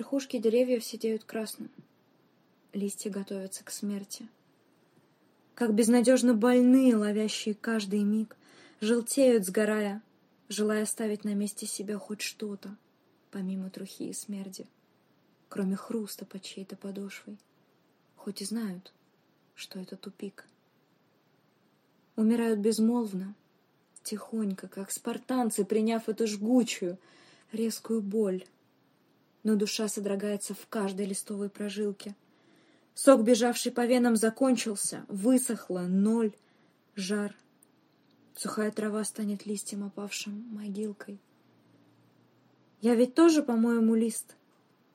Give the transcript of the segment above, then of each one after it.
верхушки деревьев сидеют красным. Листья готовятся к смерти. Как безнадежно больные, ловящие каждый миг, желтеют, сгорая, желая оставить на месте себя хоть что-то, помимо трухи и смерти, кроме хруста под чьей-то подошвой, хоть и знают, что это тупик. Умирают безмолвно, тихонько, как спартанцы, приняв эту жгучую, резкую боль. Но душа содрогается в каждой листовой прожилке. Сок, бежавший по венам, закончился, высохло, ноль, жар. Сухая трава станет листьем опавшим, могилкой. Я ведь тоже, по-моему, лист,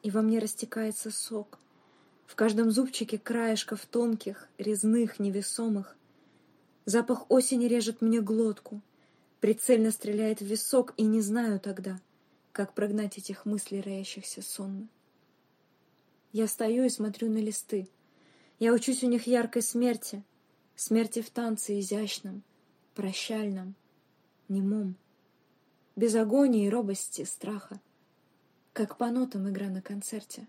и во мне растекается сок. В каждом зубчике краешков тонких, резных, невесомых. Запах осени режет мне глотку, прицельно стреляет в висок, и не знаю тогда, как прогнать этих мыслей, роящихся сонно. Я стою и смотрю на листы. Я учусь у них яркой смерти, смерти в танце изящном, прощальном, немом, без агонии, робости, страха, как по нотам игра на концерте.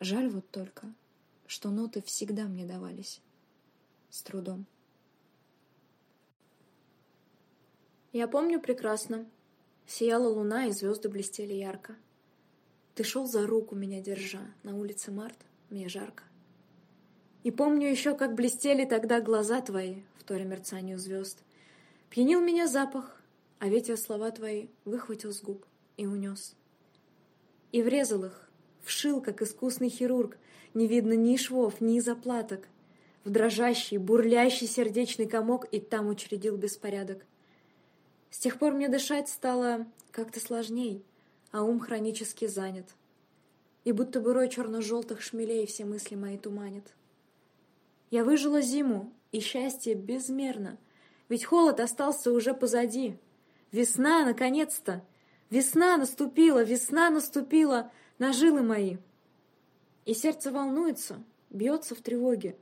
Жаль вот только, что ноты всегда мне давались с трудом. Я помню прекрасно. Сияла луна, и звезды блестели ярко. Ты шел за руку меня держа, на улице Март, мне жарко. И помню еще, как блестели тогда глаза твои, в торе мерцанию звезд. Пьянил меня запах, а ветер слова твои выхватил с губ и унес. И врезал их, вшил, как искусный хирург, не видно ни швов, ни заплаток, в дрожащий, бурлящий сердечный комок и там учредил беспорядок. С тех пор мне дышать стало как-то сложней, а ум хронически занят. И будто бы рой черно-желтых шмелей все мысли мои туманят. Я выжила зиму, и счастье безмерно, ведь холод остался уже позади. Весна, наконец-то! Весна наступила, весна наступила на жилы мои. И сердце волнуется, бьется в тревоге.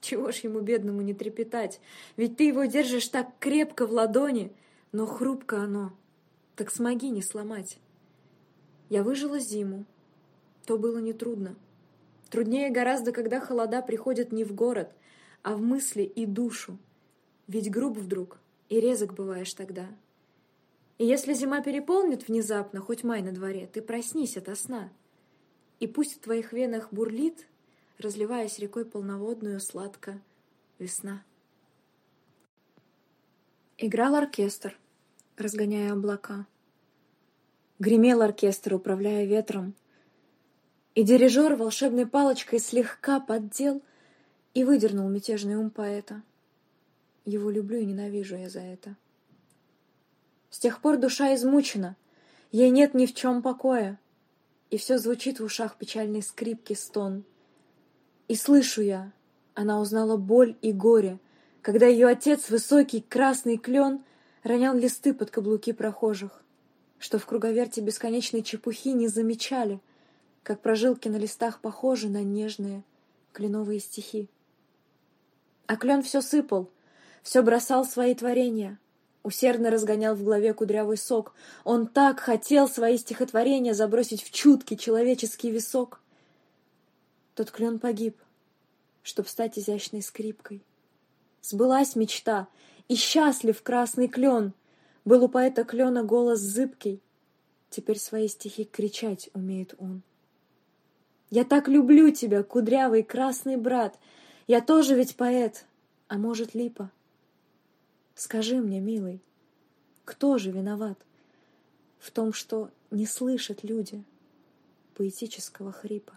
Чего ж ему, бедному, не трепетать? Ведь ты его держишь так крепко в ладони — но хрупко оно, так смоги не сломать. Я выжила зиму. То было нетрудно. Труднее гораздо, когда холода приходят не в город, а в мысли и душу. Ведь груб вдруг, и резок бываешь тогда. И если зима переполнит внезапно, хоть май на дворе, ты проснись ото сна. И пусть в твоих венах бурлит, разливаясь рекой полноводную, сладко весна. Играл оркестр разгоняя облака. Гремел оркестр, управляя ветром. И дирижер волшебной палочкой слегка поддел и выдернул мятежный ум поэта. Его люблю и ненавижу я за это. С тех пор душа измучена, ей нет ни в чем покоя, и все звучит в ушах печальной скрипки стон. И слышу я, она узнала боль и горе, когда ее отец, высокий красный клен, ронял листы под каблуки прохожих, что в круговерте бесконечной чепухи не замечали, как прожилки на листах похожи на нежные кленовые стихи. А клен все сыпал, все бросал свои творения, усердно разгонял в голове кудрявый сок. Он так хотел свои стихотворения забросить в чуткий человеческий висок. Тот клен погиб, чтоб стать изящной скрипкой. Сбылась мечта, и счастлив красный клен. Был у поэта клена голос зыбкий, теперь свои стихи кричать умеет он. Я так люблю тебя, кудрявый красный брат, я тоже ведь поэт, а может, липа. Скажи мне, милый, кто же виноват в том, что не слышат люди поэтического хрипа?